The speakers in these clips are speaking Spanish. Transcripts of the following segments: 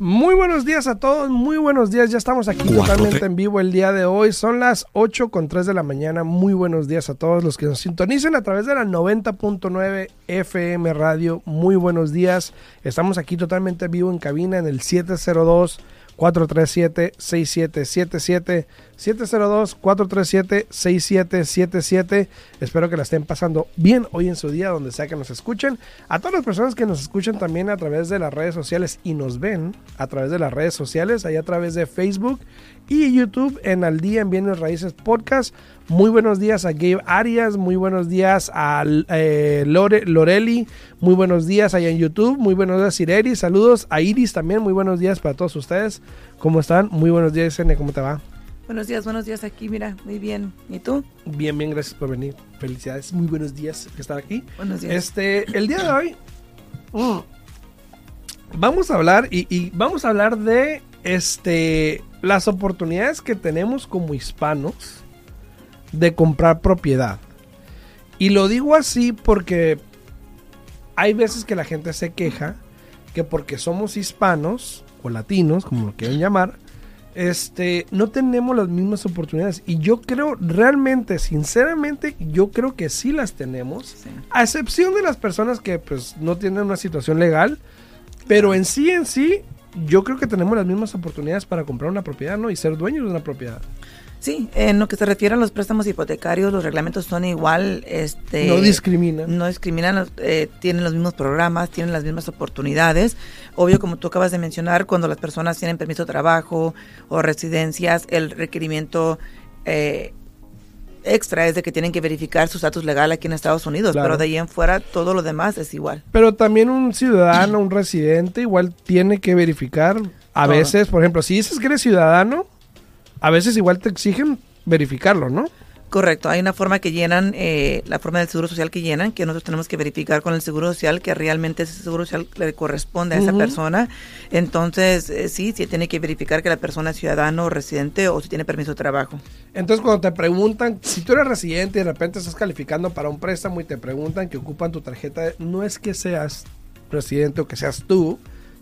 Muy buenos días a todos, muy buenos días. Ya estamos aquí totalmente en vivo el día de hoy. Son las 8 con 3 de la mañana. Muy buenos días a todos los que nos sintonicen a través de la 90.9 FM Radio. Muy buenos días. Estamos aquí totalmente en vivo en cabina en el 702 437-6777. 702-437-6777. Espero que la estén pasando bien hoy en su día, donde sea que nos escuchen. A todas las personas que nos escuchan también a través de las redes sociales y nos ven a través de las redes sociales, ahí a través de Facebook y YouTube en Al Día en Bienes Raíces Podcast. Muy buenos días a Gabe Arias, muy buenos días a eh, Lore, Loreli, muy buenos días allá en YouTube, muy buenos días Ireri, saludos a Iris también, muy buenos días para todos ustedes. ¿Cómo están? Muy buenos días, Sene, ¿cómo te va? Buenos días, buenos días aquí, mira, muy bien. ¿Y tú? Bien, bien, gracias por venir. Felicidades, muy buenos días que estar aquí. Buenos días. Este, el día de hoy mm, vamos a hablar y, y vamos a hablar de este las oportunidades que tenemos como hispanos de comprar propiedad. Y lo digo así porque hay veces que la gente se queja que porque somos hispanos o latinos, como lo quieren llamar, este, no tenemos las mismas oportunidades. Y yo creo, realmente, sinceramente, yo creo que sí las tenemos. A excepción de las personas que pues no tienen una situación legal. Pero en sí, en sí, yo creo que tenemos las mismas oportunidades para comprar una propiedad, ¿no? Y ser dueños de una propiedad. Sí, en lo que se refiere a los préstamos hipotecarios, los reglamentos son igual. Este, no discriminan. No discriminan, eh, tienen los mismos programas, tienen las mismas oportunidades. Obvio, como tú acabas de mencionar, cuando las personas tienen permiso de trabajo o residencias, el requerimiento eh, extra es de que tienen que verificar su estatus legal aquí en Estados Unidos, pero de ahí en fuera todo lo demás es igual. Pero también un ciudadano, un residente, igual tiene que verificar. A veces, por ejemplo, si dices que eres ciudadano, a veces igual te exigen verificarlo, ¿no? Correcto, hay una forma que llenan, eh, la forma del seguro social que llenan, que nosotros tenemos que verificar con el seguro social que realmente ese seguro social le corresponde a esa persona. Entonces, eh, sí, sí tiene que verificar que la persona es ciudadano o residente o si tiene permiso de trabajo. Entonces, cuando te preguntan, si tú eres residente y de repente estás calificando para un préstamo y te preguntan que ocupan tu tarjeta, no es que seas residente o que seas tú,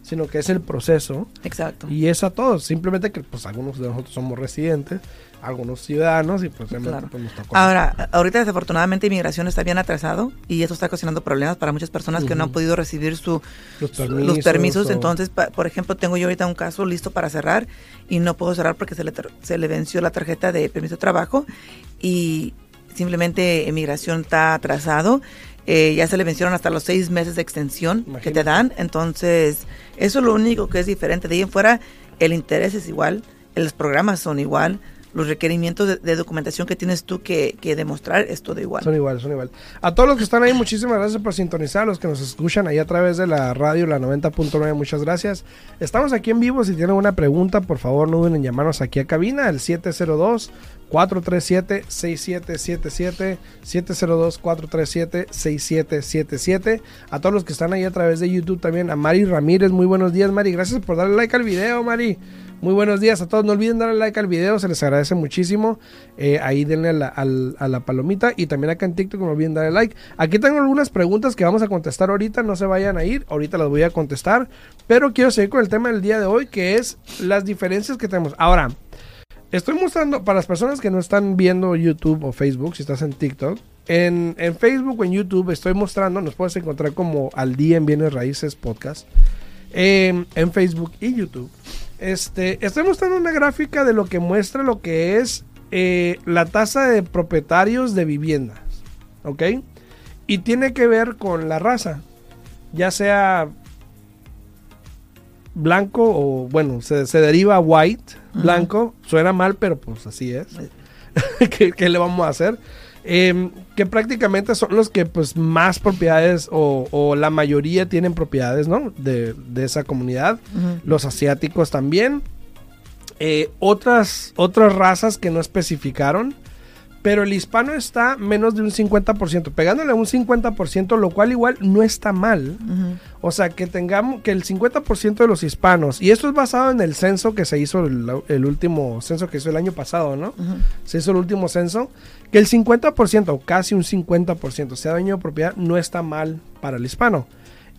sino que es el proceso. Exacto. Y es a todos, simplemente que pues algunos de nosotros somos residentes, algunos ciudadanos y pues, realmente, pues nos tocó. Ahora, ahorita desafortunadamente inmigración está bien atrasado y eso está ocasionando problemas para muchas personas que no han podido recibir su, los permisos. Entonces, por ejemplo, tengo yo ahorita un caso listo para cerrar y no puedo cerrar porque se le, se le venció la tarjeta de permiso de trabajo y simplemente inmigración está atrasado eh, ya se le vencieron hasta los seis meses de extensión que te dan. Entonces, eso es lo único que es diferente. De ahí en fuera, el interés es igual, los programas son igual, los requerimientos de, documentación que tienes tú que, demostrar es todo igual. Son igual, son igual. A todos los que están ahí, muchísimas gracias por sintonizar, a los que nos escuchan ahí a través de la radio, la 90.9, muchas gracias. Estamos aquí en vivo, si tienen una pregunta, por favor no duden en llamarnos aquí a cabina, el 702 437-6777, 702-437-6777. A todos los que están ahí a través de YouTube también, a Mari Ramírez, muy buenos días Mari, gracias por darle like al video Mari. Muy buenos días a todos, no olviden darle like al video, se les agradece muchísimo. Eh, ahí denle a la, a la, palomita y también acá en TikTok no olviden darle like. Aquí tengo algunas preguntas que vamos a contestar ahorita, no se vayan a ir, ahorita las voy a contestar. Pero quiero seguir con el tema del día de hoy, que es las diferencias que tenemos. Ahora, Estoy mostrando, para las personas que no están viendo YouTube o Facebook, si estás en TikTok, en, Facebook o en YouTube estoy mostrando, nos puedes encontrar como Al Día en Bienes Raíces Podcast, en Facebook y YouTube. Este, estoy mostrando una gráfica de lo que muestra lo que es eh, la tasa de propietarios de viviendas, ¿ok? Y tiene que ver con la raza, ya sea blanco o bueno, se, deriva white, blanco, suena mal, pero pues así es. ¿Qué, le vamos a hacer? Em, que prácticamente son los que pues más propiedades o, la mayoría tienen propiedades, ¿no? De, esa comunidad. Los asiáticos también. Eh, otras, otras razas que no especificaron. Pero el hispano está menos de un 50%, pegándole a un 50%, lo cual igual no está mal. O sea, que tengamos que el 50% de los hispanos, y esto es basado en el censo que se hizo, el, último censo que hizo el año pasado, ¿no? Se hizo el último censo, que el 50% o casi un 50% sea dueño de propiedad, no está mal para el hispano.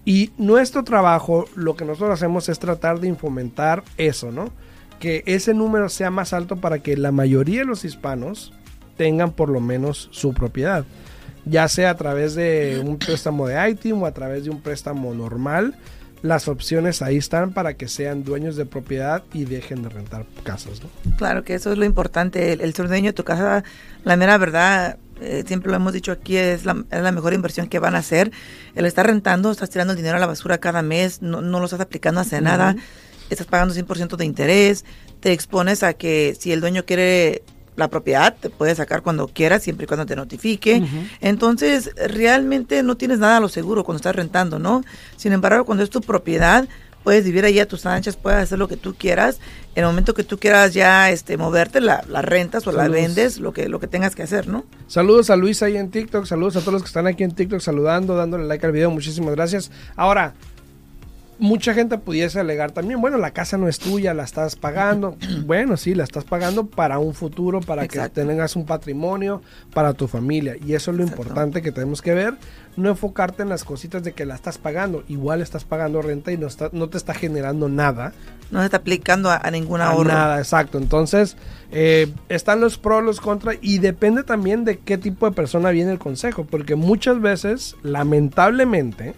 Y nuestro trabajo, lo que nosotros hacemos es tratar de fomentar eso, ¿no? Que ese número sea más alto para que la mayoría de los hispanos tengan por lo menos su propiedad. Ya sea a través de un préstamo de ITIM o a través de un préstamo normal, las opciones ahí están para que sean dueños de propiedad y dejen de rentar casas. Claro que eso es lo importante, el, ser dueño de tu casa, la mera verdad, eh, siempre lo hemos dicho aquí, es la, es la, mejor inversión que van a hacer. El estar rentando, estás tirando el dinero a la basura cada mes, no, no lo estás aplicando hacia nada, estás pagando 100% de interés, te expones a que si el dueño quiere la propiedad, te puede sacar cuando quieras, siempre y cuando te notifique. Entonces, realmente no tienes nada a lo seguro cuando estás rentando, ¿no? Sin embargo, cuando es tu propiedad, puedes vivir ahí a tus anchas, puedes hacer lo que tú quieras. En el momento que tú quieras ya este, moverte, la, rentas o la vendes, lo que, lo que tengas que hacer, ¿no? Saludos a Luis ahí en TikTok, saludos a todos los que están aquí en TikTok saludando, dándole like al video, muchísimas gracias. Ahora, mucha gente pudiese alegar también, bueno, la casa no es tuya, la estás pagando. bueno, sí, la estás pagando para un futuro, para que tengas un patrimonio, para tu familia. Y eso es lo importante que tenemos que ver. No enfocarte en las cositas de que la estás pagando. Igual estás pagando renta y no, está, no te está generando nada. No se está aplicando a, ninguna a Nada, exacto. Entonces, eh, están los pros, los contras y depende también de qué tipo de persona viene el consejo. Porque muchas veces, lamentablemente,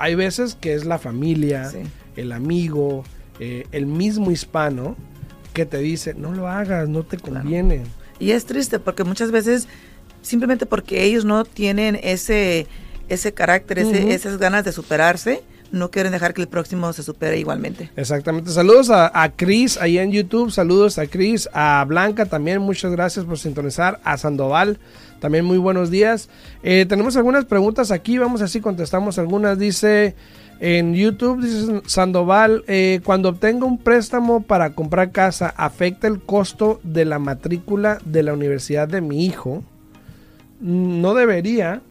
hay veces que es la familia, el amigo, eh, el mismo hispano que te dice, no lo hagas, no te conviene. Y es triste porque muchas veces, simplemente porque ellos no tienen ese, ese carácter, esas ganas de superarse, no quieren dejar que el próximo se supere igualmente. Exactamente. Saludos a, a Cris ahí en YouTube, saludos a Cris, a Blanca también, muchas gracias por sintonizar, a Sandoval también muy buenos días. Eh, tenemos algunas preguntas aquí, vamos así, contestamos algunas. Dice en YouTube, dice Sandoval, eh, cuando obtenga un préstamo para comprar casa, ¿afecta el costo de la matrícula de la universidad de mi hijo? No debería.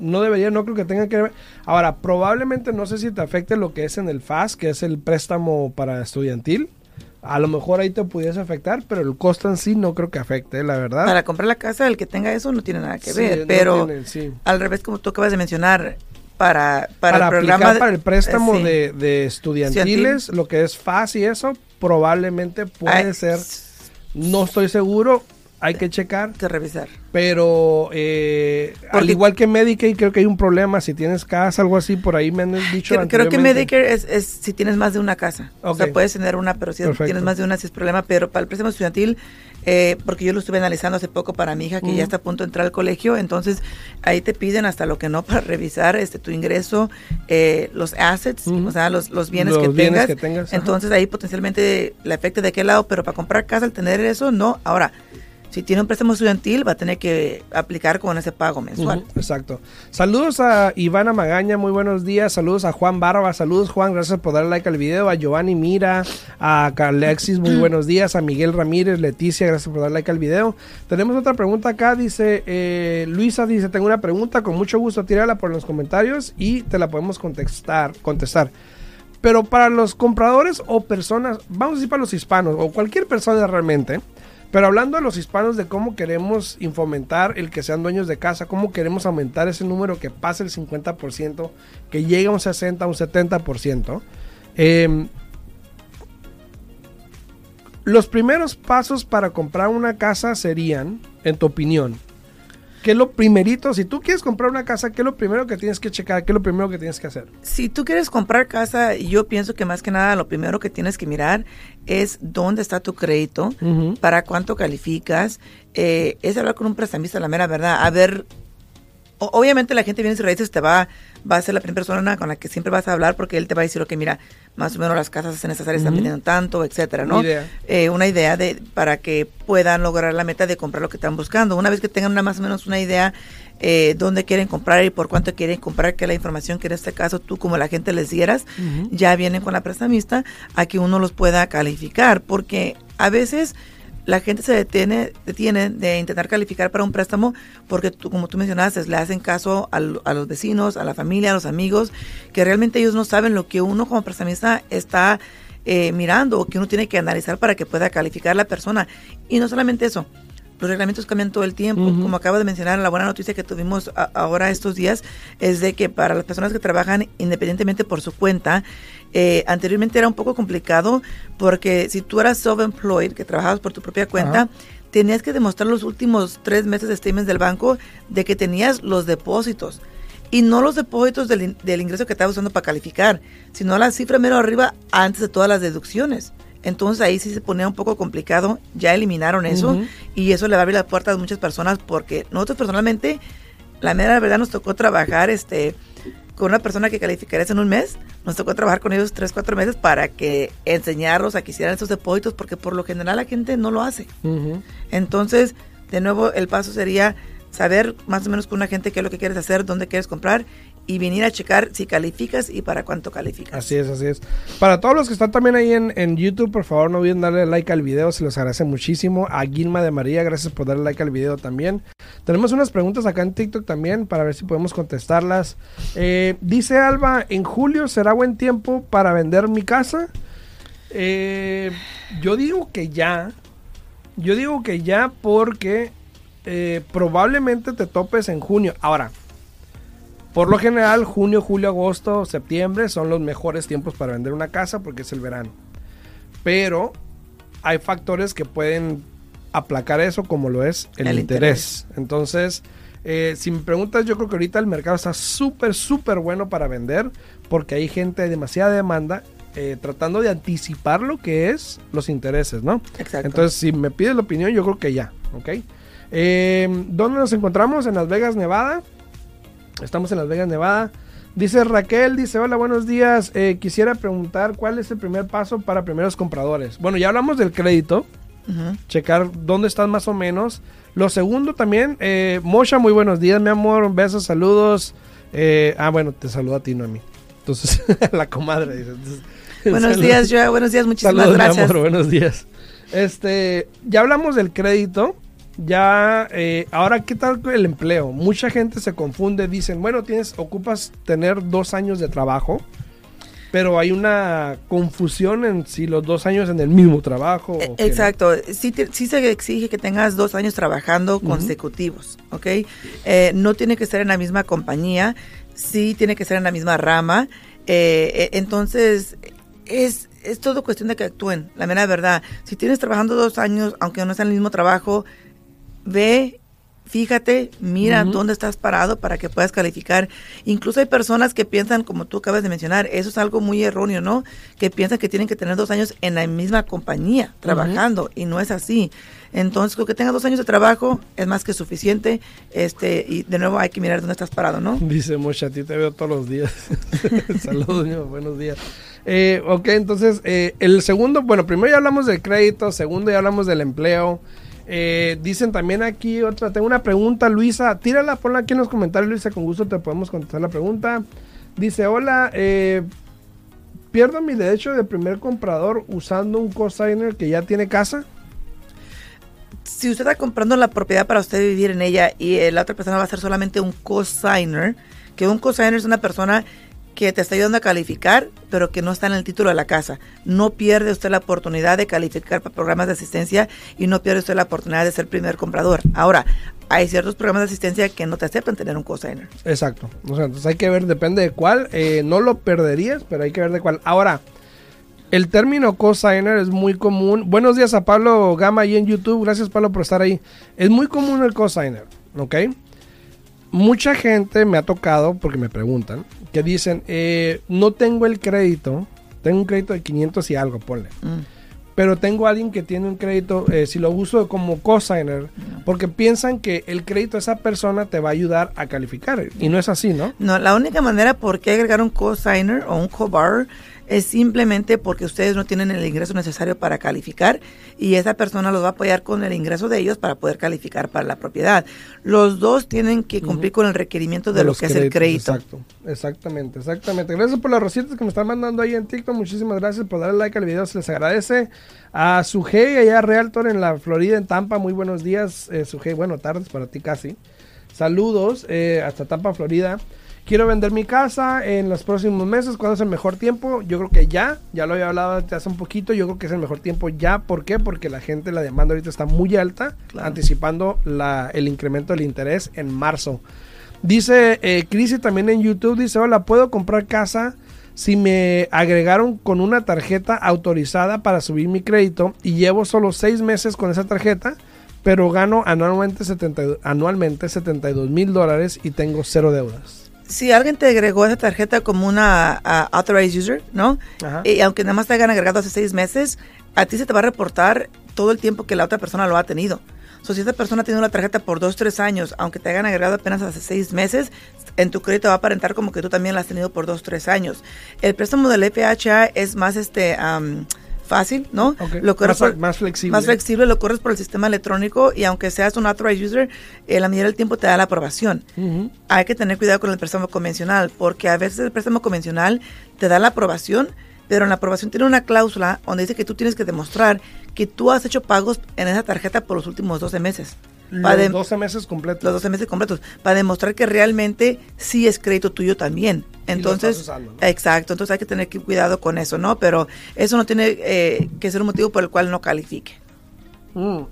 No debería, no creo que tenga que ver. Ahora, probablemente no sé si te afecte lo que es en el FAS, que es el préstamo para estudiantil a lo mejor ahí te pudiese afectar, pero el costo en sí no creo que afecte, la verdad. Para comprar la casa, el que tenga eso no tiene nada que ver, pero al revés, como tú acabas de mencionar, para, para, el programa para el préstamo de, de, estudiantiles, lo que es fácil y eso, probablemente puede ser, no estoy seguro, hay que checar. Que revisar. Pero eh, al igual que Medicare, creo que hay un problema. Si tienes casa, algo así, por ahí me han dicho. Creo, creo que Medicare es, es, si tienes más de una casa. O sea, puedes tener una, pero si tienes más de una, sí es problema. Pero para el préstamo estudiantil, eh, porque yo lo estuve analizando hace poco para mi hija que ya está a punto de entrar al colegio, entonces ahí te piden hasta lo que no para revisar este tu ingreso, eh, los assets, o sea, los, los bienes, que, tengas. Entonces ahí potencialmente le afecta de qué lado, pero para comprar casa al tener eso, no. Ahora, si tiene un préstamo estudiantil va a tener que aplicar con ese pago mensual. exacto. Saludos a Ivana Magaña, muy buenos días. Saludos a Juan Barba, saludos Juan, gracias por darle like al video. A Giovanni Mira, a Alexis, muy buenos días. A Miguel Ramírez, Leticia, gracias por darle like al video. Tenemos otra pregunta acá, dice eh, Luisa, dice, tengo una pregunta, con mucho gusto tírala por los comentarios y te la podemos contestar. contestar. Pero para los compradores o personas, vamos a decir para los hispanos o cualquier persona realmente, pero hablando a los hispanos de cómo queremos fomentar el que sean dueños de casa, cómo queremos aumentar ese número que pase el 50%, que llegue a un 60, un 70%, em, los primeros pasos para comprar una casa serían, en tu opinión, ¿qué es lo primerito? Si tú quieres comprar una casa, ¿qué es lo primero que tienes que checar? ¿Qué es lo primero que tienes que hacer? Si tú quieres comprar casa, yo pienso que más que nada lo primero que tienes que mirar es dónde está tu crédito, para cuánto calificas, eh, es hablar con un prestamista, la mera verdad, a ver obviamente la gente viene y raíces te va, va a ser la primera persona con la que siempre vas a hablar porque él te va a decir, ok, mira, más o menos las casas en esas áreas están vendiendo tanto, etcétera, ¿no? Una idea. Eh, una idea de, para que puedan lograr la meta de comprar lo que están buscando. Una vez que tengan una, más o menos una idea eh, dónde quieren comprar y por cuánto quieren comprar, que la información que en este caso tú como la gente les dieras, ya vienen con la prestamista a que uno los pueda calificar, porque a veces la gente se detiene, detiene de intentar calificar para un préstamo porque, como tú mencionaste, le hacen caso a, los vecinos, a la familia, a los amigos, que realmente ellos no saben lo que uno como prestamista está eh, mirando o que uno tiene que analizar para que pueda calificar la persona. Y no solamente eso, los reglamentos cambian todo el tiempo. Como acabo de mencionar, la buena noticia que tuvimos ahora estos días es de que para las personas que trabajan independientemente por su cuenta, eh, anteriormente era un poco complicado porque si tú eras self-employed, que trabajabas por tu propia cuenta, tenías que demostrar los últimos tres meses de statements del banco de que tenías los depósitos. Y no los depósitos del, del ingreso que estabas usando para calificar, sino la cifra mero arriba antes de todas las deducciones. Entonces ahí sí se ponía un poco complicado, ya eliminaron eso y eso le va a abrir las puertas a muchas personas porque nosotros personalmente, la mera verdad nos tocó trabajar este con una persona que calificarías en un mes, nos tocó trabajar con ellos tres, cuatro meses para que enseñarlos a que hicieran esos depósitos porque por lo general la gente no lo hace. Entonces, de nuevo, el paso sería saber más o menos con una gente qué es lo que quieres hacer, dónde quieres comprar y venir a checar si calificas y para cuánto calificas. Así es, así es. Para todos los que están también ahí en, YouTube, por favor no olviden darle like al video, se los agradece muchísimo. A Guilma de María, gracias por darle like al video también. Tenemos unas preguntas acá en TikTok también para ver si podemos contestarlas. Eh, dice Alba, en julio será buen tiempo para vender mi casa. Eh, yo digo que ya. Yo digo que ya porque eh, probablemente te topes en junio. Ahora, por lo general, junio, julio, agosto, septiembre son los mejores tiempos para vender una casa porque es el verano. Pero hay factores que pueden aplacar eso, como lo es el, interés. Entonces, eh, si me preguntas, yo creo que ahorita el mercado está súper, súper bueno para vender porque hay gente, de demasiada demanda eh, tratando de anticipar lo que es los intereses, ¿no? Exacto. Entonces, si me pides la opinión, yo creo que ya, ¿ok? Eh, ¿Dónde nos encontramos? En Las Vegas, Nevada. Estamos en Las Vegas, Nevada. Dice Raquel, dice, hola, buenos días. Eh, quisiera preguntar cuál es el primer paso para primeros compradores. Bueno, ya hablamos del crédito. Checar dónde están más o menos. Lo segundo también, eh, Mosha, muy buenos días, mi amor. Besos, saludos. Eh, ah, bueno, te saludo a ti, no a mí. Entonces, la comadre dice. buenos días, Joa. Buenos días, muchísimas gracias. Mi amor, buenos días. Este, ya hablamos del crédito ya eh, ahora qué tal el empleo mucha gente se confunde dicen bueno tienes ocupas tener dos años de trabajo pero hay una confusión en si los dos años en el mismo trabajo. E, exacto, sí, sí, se exige que tengas dos años trabajando consecutivos, ¿ok? Eh, no tiene que ser en la misma compañía, sí tiene que ser en la misma rama. Eh, e, entonces, es, es todo cuestión de que actúen, la mera verdad. Si tienes trabajando dos años, aunque no sea en el mismo trabajo, ve, fíjate, mira dónde estás parado para que puedas calificar. Incluso hay personas que piensan, como tú acabas de mencionar, eso es algo muy erróneo, ¿no? Que piensan que tienen que tener dos años en la misma compañía trabajando y no es así. Entonces, con que tengas dos años de trabajo es más que suficiente. Este, y de nuevo hay que mirar dónde estás parado, ¿no? Dice Mocha, a ti te veo todos los días. Saludos, buenos días. Eh, ok, entonces, eh, el segundo, bueno, primero ya hablamos del crédito, segundo ya hablamos del empleo. Eh, dicen también aquí otra, tengo una pregunta, Luisa, tírala, ponla aquí en los comentarios, Luisa, con gusto te podemos contestar la pregunta. Dice, hola, eh, ¿pierdo mi derecho de primer comprador usando un cosigner que ya tiene casa? Si usted está comprando la propiedad para usted vivir en ella y la otra persona va a ser solamente un cosigner, que un cosigner es una persona que te está ayudando a calificar, pero que no está en el título de la casa. No pierde usted la oportunidad de calificar para programas de asistencia y no pierde usted la oportunidad de ser primer comprador. Ahora, hay ciertos programas de asistencia que no te aceptan tener un cosigner. Exacto. O sea, entonces hay que ver, depende de cuál. Eh, no lo perderías, pero hay que ver de cuál. Ahora, el término cosigner es muy común. Buenos días a Pablo Gama ahí en YouTube. Gracias, Pablo, por estar ahí. Es muy común el cosigner, ¿ok? Mucha gente me ha tocado, porque me preguntan, que dicen, eh, no tengo el crédito, tengo un crédito de 500 y algo, ponle. Mm. Pero tengo a alguien que tiene un crédito, eh, si lo uso como cosigner, porque piensan que el crédito de esa persona te va a ayudar a calificar. Y no es así, ¿no? No, la única manera por qué agregar un cosigner o un cobar es simplemente porque ustedes no tienen el ingreso necesario para calificar y esa persona los va a apoyar con el ingreso de ellos para poder calificar para la propiedad. Los dos tienen que cumplir con el requerimiento de, lo que es el crédito. Exacto, exactamente, exactamente. Gracias por las recetas que me están mandando ahí en TikTok. Muchísimas gracias por darle like al video, se les agradece. A Sujei, allá Realtor en la Florida, en Tampa, muy buenos días. Eh, Sujei, bueno, tardes para ti casi. Saludos eh, hasta Tampa, Florida. Quiero vender mi casa en los próximos meses. ¿Cuándo es el mejor tiempo? Yo creo que ya. Ya lo había hablado hace un poquito. Yo creo que es el mejor tiempo ya. ¿Por qué? Porque la gente, la demanda ahorita está muy alta, anticipando la, el incremento del interés en marzo. Dice eh, Crisi también en YouTube, dice, hola, ¿puedo comprar casa si me agregaron con una tarjeta autorizada para subir mi crédito y llevo solo seis meses con esa tarjeta? pero gano anualmente, 70, anualmente 72 mil dólares y tengo cero deudas si alguien te agregó esa tarjeta como una uh, authorized user, ¿no? Y aunque nada más te hayan agregado hace seis meses, a ti se te va a reportar todo el tiempo que la otra persona lo ha tenido. So, si esa persona tiene una tarjeta por dos, tres años, aunque te hayan agregado apenas hace seis meses, en tu crédito va a aparentar como que tú también la has tenido por dos, tres años. El préstamo del FHA es más este... Um, fácil, ¿no? Lo más, flexible. Más flexible, lo corres por el sistema electrónico y aunque seas un authorized user, eh, la mayoría del tiempo te da la aprobación. Hay que tener cuidado con el préstamo convencional, porque a veces el préstamo convencional te da la aprobación, pero en la aprobación tiene una cláusula donde dice que tú tienes que demostrar que tú has hecho pagos en esa tarjeta por los últimos 12 meses. Los 12 meses completos. Los 12 meses completos. Para demostrar que realmente sí es crédito tuyo también. Entonces, exacto. Entonces hay que tener cuidado con eso, ¿no? Pero eso no tiene eh, que ser un motivo por el cual no califique. Mm.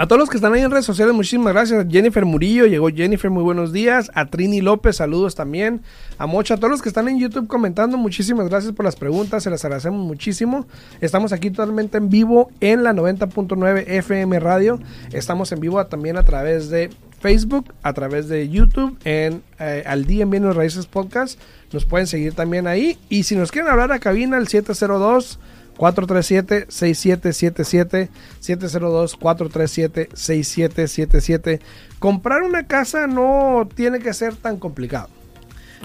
A todos los que están ahí en redes sociales, muchísimas gracias. Jennifer Murillo, llegó Jennifer, muy buenos días. A Trini López, saludos también. A Mocha, a todos los que están en YouTube comentando, muchísimas gracias por las preguntas, se las agradecemos muchísimo. Estamos aquí totalmente en vivo en la 90.9 FM Radio. Estamos en vivo también a través de Facebook, a través de YouTube, en eh, Al Día en Bienes Raíces Podcast. Nos pueden seguir también ahí. Y si nos quieren hablar a cabina, el 702 437-6777, 702-437-6777. Comprar una casa no tiene que ser tan complicado.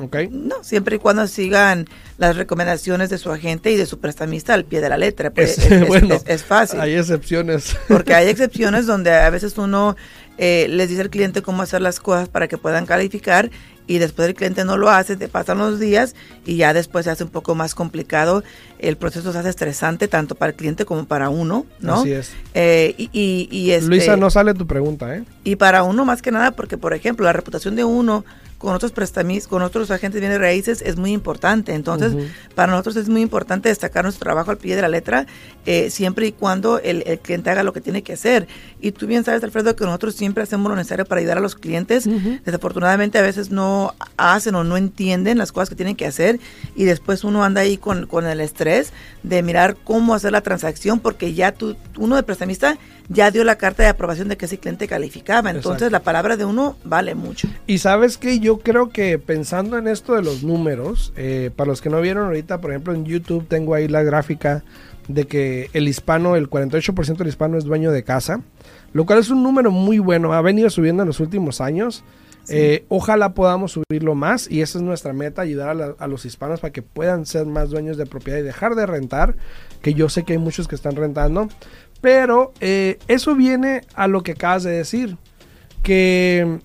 Okay. No, siempre y cuando sigan las recomendaciones de su agente y de su prestamista al pie de la letra. Pues, es, fácil. Hay excepciones. Porque hay excepciones donde a veces uno eh, les dice al cliente cómo hacer las cosas para que puedan calificar y después el cliente no lo hace, te pasan los días y ya después se hace un poco más complicado. El proceso se hace estresante tanto para el cliente como para uno, ¿no? Así es. Eh, y, y, este, Luisa, no sale tu pregunta, ¿eh? Y para uno más que nada, porque por ejemplo, la reputación de uno con otros prestamis, con otros agentes de bienes raíces es muy importante. Entonces, para nosotros es muy importante destacar nuestro trabajo al pie de la letra, eh, siempre y cuando el, cliente haga lo que tiene que hacer. Y tú bien sabes, Alfredo, que nosotros siempre hacemos lo necesario para ayudar a los clientes. Desafortunadamente, a veces no hacen o no entienden las cosas que tienen que hacer y después uno anda ahí con, con el estrés de mirar cómo hacer la transacción porque ya tú, uno de prestamista ya dio la carta de aprobación de que ese cliente calificaba. Entonces la palabra de uno vale mucho. Y sabes que yo creo que pensando en esto de los números, eh, para los que no vieron ahorita, por ejemplo en YouTube tengo ahí la gráfica de que el hispano, el 48% del hispano es dueño de casa, lo cual es un número muy bueno, ha venido subiendo en los últimos años. Eh, ojalá podamos subirlo más y esa es nuestra meta, ayudar a, a, los hispanos para que puedan ser más dueños de propiedad y dejar de rentar, que yo sé que hay muchos que están rentando, pero eh, eso viene a lo que acabas de decir, que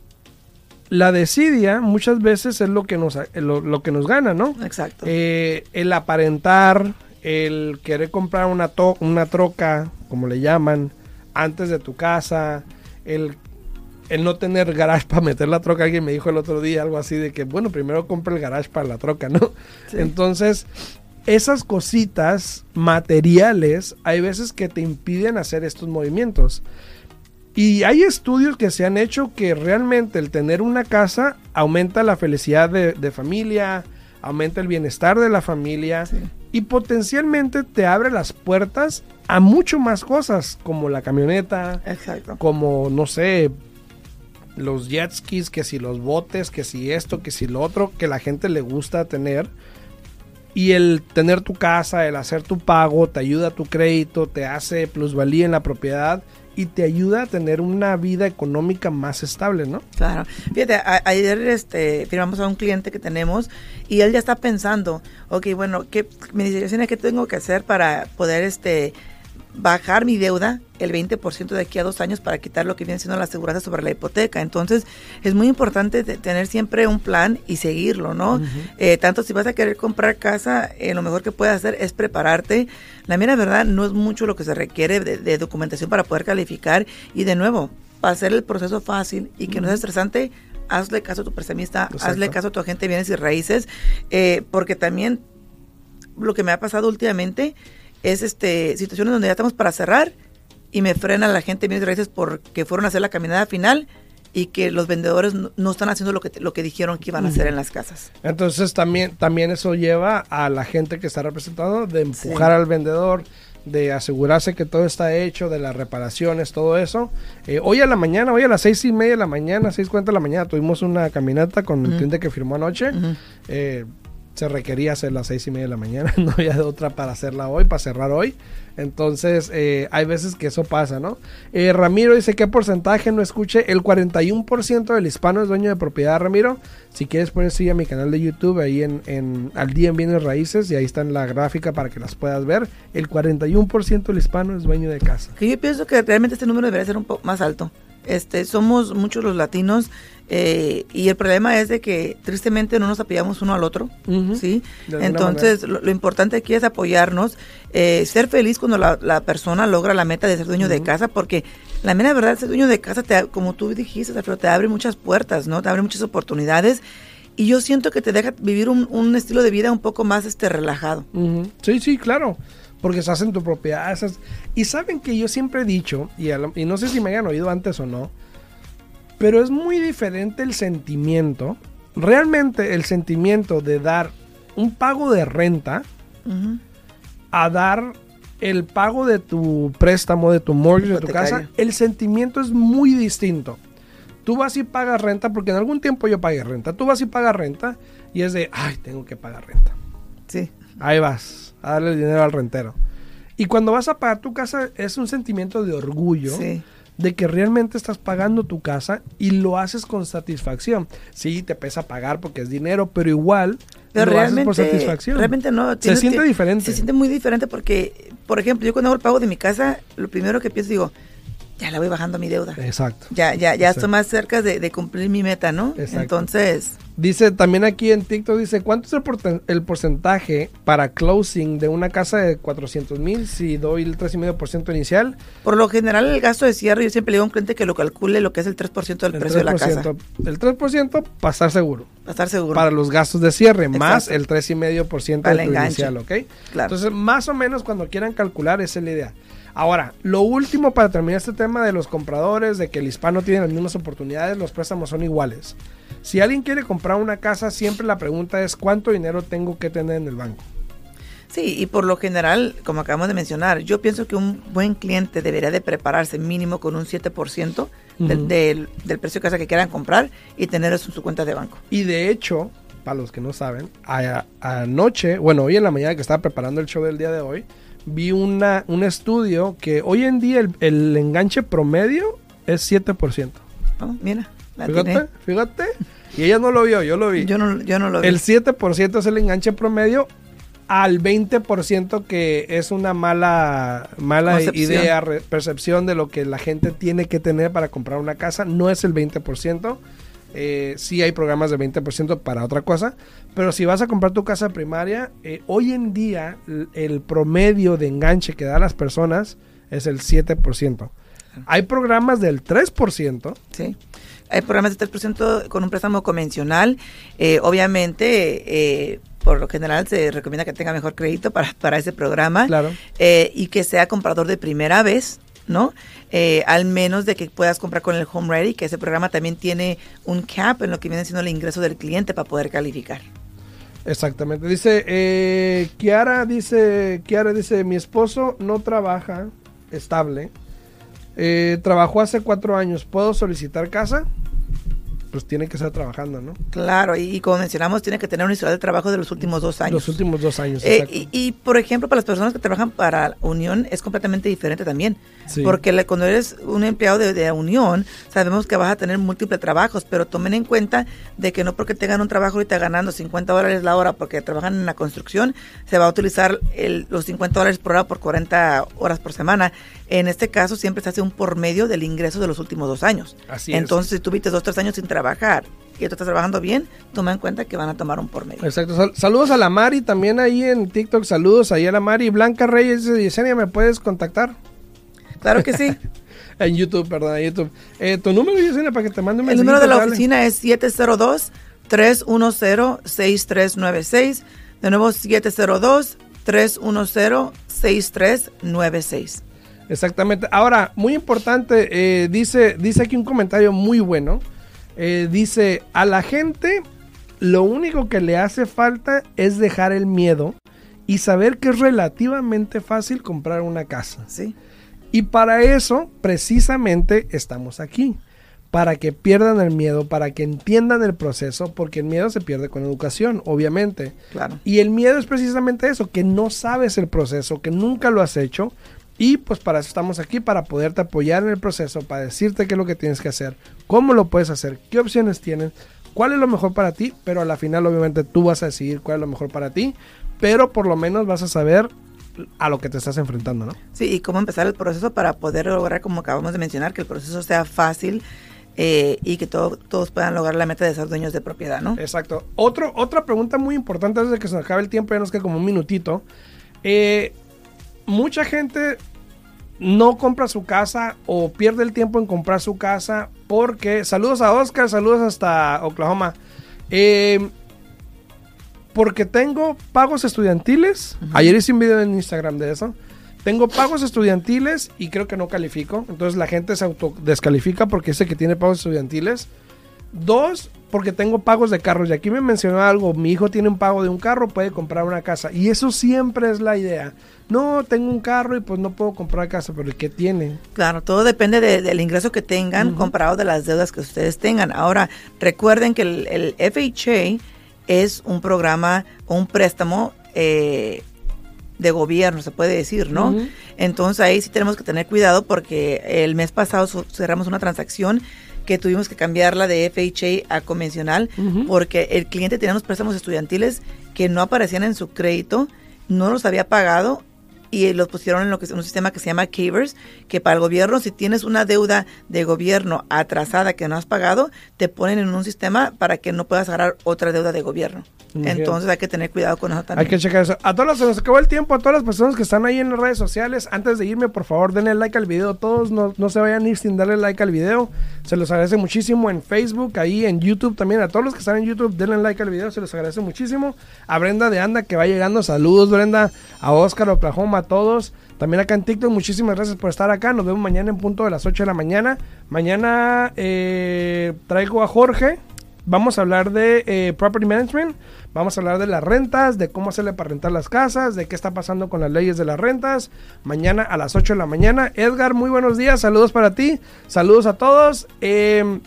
la desidia muchas veces es lo que nos, lo, que nos gana, ¿no? Exacto. Eh, el aparentar, el querer comprar una, una troca, como le llaman, antes de tu casa, el, el no tener garage para meter la troca. Alguien me dijo el otro día algo así de que, bueno, primero compra el garage para la troca, ¿no? Entonces, esas cositas materiales hay veces que te impiden hacer estos movimientos. Y hay estudios que se han hecho que realmente el tener una casa aumenta la felicidad de, familia, aumenta el bienestar de la familia y potencialmente te abre las puertas a mucho más cosas como la camioneta, como no sé, los jet skis, que si los botes, que si esto, que si lo otro, que la gente le gusta tener y el tener tu casa, el hacer tu pago, te ayuda a tu crédito, te hace plusvalía en la propiedad y te ayuda a tener una vida económica más estable, ¿no? Claro. Fíjate, ayer este, firmamos a un cliente que tenemos y él ya está pensando, ok, bueno, ¿qué, me dice, ¿qué tengo que hacer para poder este, bajar mi deuda el 20% de aquí a dos años para quitar lo que viene siendo la seguridad sobre la hipoteca. Entonces, es muy importante tener siempre un plan y seguirlo, ¿no? Eh, tanto si vas a querer comprar casa, eh, lo mejor que puedes hacer es prepararte. La mera verdad, no es mucho lo que se requiere de, documentación para poder calificar. Y de nuevo, para hacer el proceso fácil y que no sea estresante, hazle caso a tu prestamista, hazle caso a tu agente de bienes y raíces, eh, porque también lo que me ha pasado últimamente es este situaciones donde ya estamos para cerrar y me frena la gente de raíces porque fueron a hacer la caminada final y que los vendedores no, están haciendo lo que lo que dijeron que iban a hacer en las casas. Entonces también también eso lleva a la gente que está representando de empujar al vendedor, de asegurarse que todo está hecho, de las reparaciones, todo eso. Eh, hoy a la mañana, hoy a las seis y media de la mañana, seis cuarenta de la mañana, tuvimos una caminata con el cliente que firmó anoche se requería hacer las seis y media de la mañana, no había otra para hacerla hoy, para cerrar hoy. Entonces, eh, hay veces que eso pasa, ¿no? Eh, Ramiro dice, ¿qué porcentaje no escuche? El 41% del hispano es dueño de propiedad, Ramiro. Si quieres, puedes seguir a mi canal de YouTube, ahí en, en Al Día en Bienes Raíces, y ahí está en la gráfica para que las puedas ver. El 41% del hispano es dueño de casa. Que yo pienso que realmente este número debería ser un poco más alto. Este, somos muchos los latinos eh, y el problema es de que tristemente no nos apoyamos uno al otro, ¿sí? Entonces, lo, importante aquí es apoyarnos, eh, ser feliz cuando la, persona logra la meta de ser dueño de casa, porque la mera verdad, ser dueño de casa, te, como tú dijiste, te abre muchas puertas, ¿no? Te abre muchas oportunidades. Y yo siento que te deja vivir un, estilo de vida un poco más este relajado. Sí, sí, claro porque estás en tu propiedad. Y saben que yo siempre he dicho, y, y, no sé si me hayan oído antes o no, pero es muy diferente el sentimiento, realmente el sentimiento de dar un pago de renta a dar el pago de tu préstamo, de tu mortgage, de tu casa. El sentimiento es muy distinto. Tú vas y pagas renta, porque en algún tiempo yo pagué renta. Tú vas y pagas renta y es de, ay, tengo que pagar renta. Sí. Ahí vas a darle dinero al rentero. Y cuando vas a pagar tu casa es un sentimiento de orgullo. Sí de que realmente estás pagando tu casa y lo haces con satisfacción. Sí, te pesa pagar porque es dinero, pero igual pero lo haces por satisfacción. Realmente no. Se siente diferente. Se siente muy diferente porque, por ejemplo, yo cuando hago el pago de mi casa, lo primero que pienso digo, ya la voy bajando mi deuda. Exacto. Ya, ya, ya estoy más cerca de, cumplir mi meta, ¿no? Exacto. Entonces. Dice también aquí en TikTok, dice, ¿cuánto es el, porcentaje para closing de una casa de 400 mil si doy el 3,5% inicial? Por lo general, el gasto de cierre, yo siempre le digo a un cliente que lo calcule lo que es el 3% del precio de la casa. El 3% para estar seguro. Para estar seguro. Para los gastos de cierre, más el 3,5% del inicial, ¿ok? Claro. Entonces, más o menos cuando quieran calcular, esa es la idea. Ahora, lo último para terminar este tema de los compradores, de que el hispano tiene las mismas oportunidades, los préstamos son iguales. Si alguien quiere comprar una casa, siempre la pregunta es cuánto dinero tengo que tener en el banco. Sí, y por lo general, como acabamos de mencionar, yo pienso que un buen cliente debería de prepararse mínimo con un 7% del, precio de casa que quieran comprar y tener eso en su cuenta de banco. Y de hecho, para los que no saben, anoche, bueno, hoy en la mañana que estaba preparando el show del día de hoy, vi una, un estudio que hoy en día el, enganche promedio es 7%. Oh, mira, fíjate, fíjate. Y ella no lo vio, yo lo vi. Yo no, yo no lo vi. El 7% es el enganche promedio al 20% que es una mala, mala idea, percepción de lo que la gente tiene que tener para comprar una casa. No es el 20%. Eh, sí hay programas de 20% para otra cosa, pero si vas a comprar tu casa primaria, eh, hoy en día el promedio de enganche que da las personas es el 7%. Hay programas del 3%. Sí. Hay programas del 3% con un préstamo convencional. Eh, obviamente, eh, por lo general se recomienda que tenga mejor crédito para, para ese programa. Claro. y que sea comprador de primera vez. ¿No? Eh, al menos de que puedas comprar con el Home Ready, que ese programa también tiene un cap en lo que viene siendo el ingreso del cliente para poder calificar. Exactamente. Dice, eh, Kiara dice, Kiara dice, mi esposo no trabaja estable. Eh, trabajó hace cuatro años. ¿Puedo solicitar casa? Pues tiene que estar trabajando, ¿no? Claro, y, como mencionamos, tiene que tener una historia de trabajo de los últimos dos años. Los últimos dos años, eh, y, por ejemplo, para las personas que trabajan para Unión es completamente diferente también. Porque cuando eres un empleado de, Unión, sabemos que vas a tener múltiples trabajos, pero tomen en cuenta de que no porque tengan un trabajo ahorita ganando 50 dólares la hora porque trabajan en la construcción, se va a utilizar los 50 dólares por hora por 40 horas por semana. En este caso, siempre se hace un por medio del ingreso de los últimos dos años. Así Entonces, si tuviste dos, tres años sin trabajar y tú estás trabajando bien, toma en cuenta que van a tomar un por medio. Exacto. saludos a la Mari también ahí en TikTok. Saludos ahí a la Mari. Blanca Reyes de Yesenia, ¿me puedes contactar? Claro que sí. en YouTube, perdón, en YouTube. Eh, tu número, Yesenia, para que te mande un mensaje. El número de la oficina es 702-310-6396. De nuevo, 702-310-6396. Exactamente. Ahora, muy importante, eh, dice, dice aquí un comentario muy bueno. Eh, dice, a la gente lo único que le hace falta es dejar el miedo y saber que es relativamente fácil comprar una casa. Sí. Y para eso, precisamente, estamos aquí. Para que pierdan el miedo, para que entiendan el proceso, porque el miedo se pierde con educación, obviamente. Claro. Y el miedo es precisamente eso, que no sabes el proceso, que nunca lo has hecho. Y pues para eso estamos aquí, para poderte apoyar en el proceso, para decirte qué es lo que tienes que hacer, cómo lo puedes hacer, qué opciones tienes, cuál es lo mejor para ti, pero a la final obviamente tú vas a decidir cuál es lo mejor para ti, pero por lo menos vas a saber a lo que te estás enfrentando, ¿no? Sí, y cómo empezar el proceso para poder lograr, como acabamos de mencionar, que el proceso sea fácil eh, y que todos puedan lograr la meta de ser dueños de propiedad, ¿no? Exacto. Otro, otra pregunta muy importante antes de que se nos acabe el tiempo, ya nos queda como un minutito. Eh, mucha gente no compra su casa o pierde el tiempo en comprar su casa porque, saludos a Oscar, saludos hasta Oklahoma. Eh, porque tengo pagos estudiantiles. Ayer hice un video en Instagram de eso. Tengo pagos estudiantiles y creo que no califico. Entonces la gente se autodescalifica porque dice que tiene pagos estudiantiles. Dos, porque tengo pagos de carros. Y aquí me mencionó algo. Mi hijo tiene un pago de un carro, puede comprar una casa. Y eso siempre es la idea. No, tengo un carro y pues no puedo comprar casa, pero ¿qué tiene? Claro, todo depende del ingreso que tengan comparado de las deudas que ustedes tengan. Ahora, recuerden que el, el FHA es un programa o un préstamo eh, de gobierno, se puede decir, ¿no? Entonces ahí sí tenemos que tener cuidado porque el mes pasado cerramos una transacción que tuvimos que cambiarla de FHA a convencional porque el cliente tenía unos préstamos estudiantiles que no aparecían en su crédito, no los había pagado y los pusieron en lo que es un sistema que se llama Cavers, que para el gobierno, si tienes una deuda de gobierno atrasada que no has pagado, te ponen en un sistema para que no puedas agarrar otra deuda de gobierno. Entonces hay que tener cuidado con eso también. Hay que checar eso. A todos los, se nos acabó el tiempo, a todas las personas que están ahí en las redes sociales, antes de irme, por favor, denle like al video. Todos no, no se vayan a ir sin darle like al video. Se los agradece muchísimo en Facebook, ahí en YouTube también. A todos los que están en YouTube, denle like al video, se los agradece muchísimo. A Brenda de Anda que va llegando, saludos Brenda. A Oscar Oklahoma, a todos. También acá en TikTok, muchísimas gracias por estar acá. Nos vemos mañana en punto de las 8 de la mañana. Mañana eh, traigo a Jorge. Vamos a hablar de eh, property management. Vamos a hablar de las rentas, de cómo hacerle para rentar las casas, de qué está pasando con las leyes de las rentas. Mañana a las 8 de la mañana. Edgar, muy buenos días. Saludos para ti. Saludos a todos. Eh,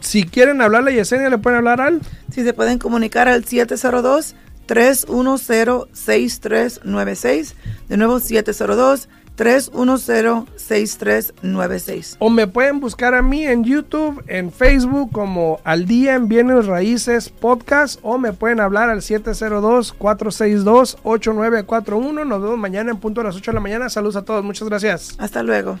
si quieren hablarle a Yesenia, ¿le pueden hablar al? Sí, se pueden comunicar al 702 310-6396. De nuevo, 702-310-6396. O me pueden buscar a mí en YouTube, en Facebook, como Al Día en Bienes Raíces Podcast. O me pueden hablar al 702-462-8941. Nos vemos mañana en punto a las 8 de la mañana. Saludos a todos. Muchas gracias. Hasta luego.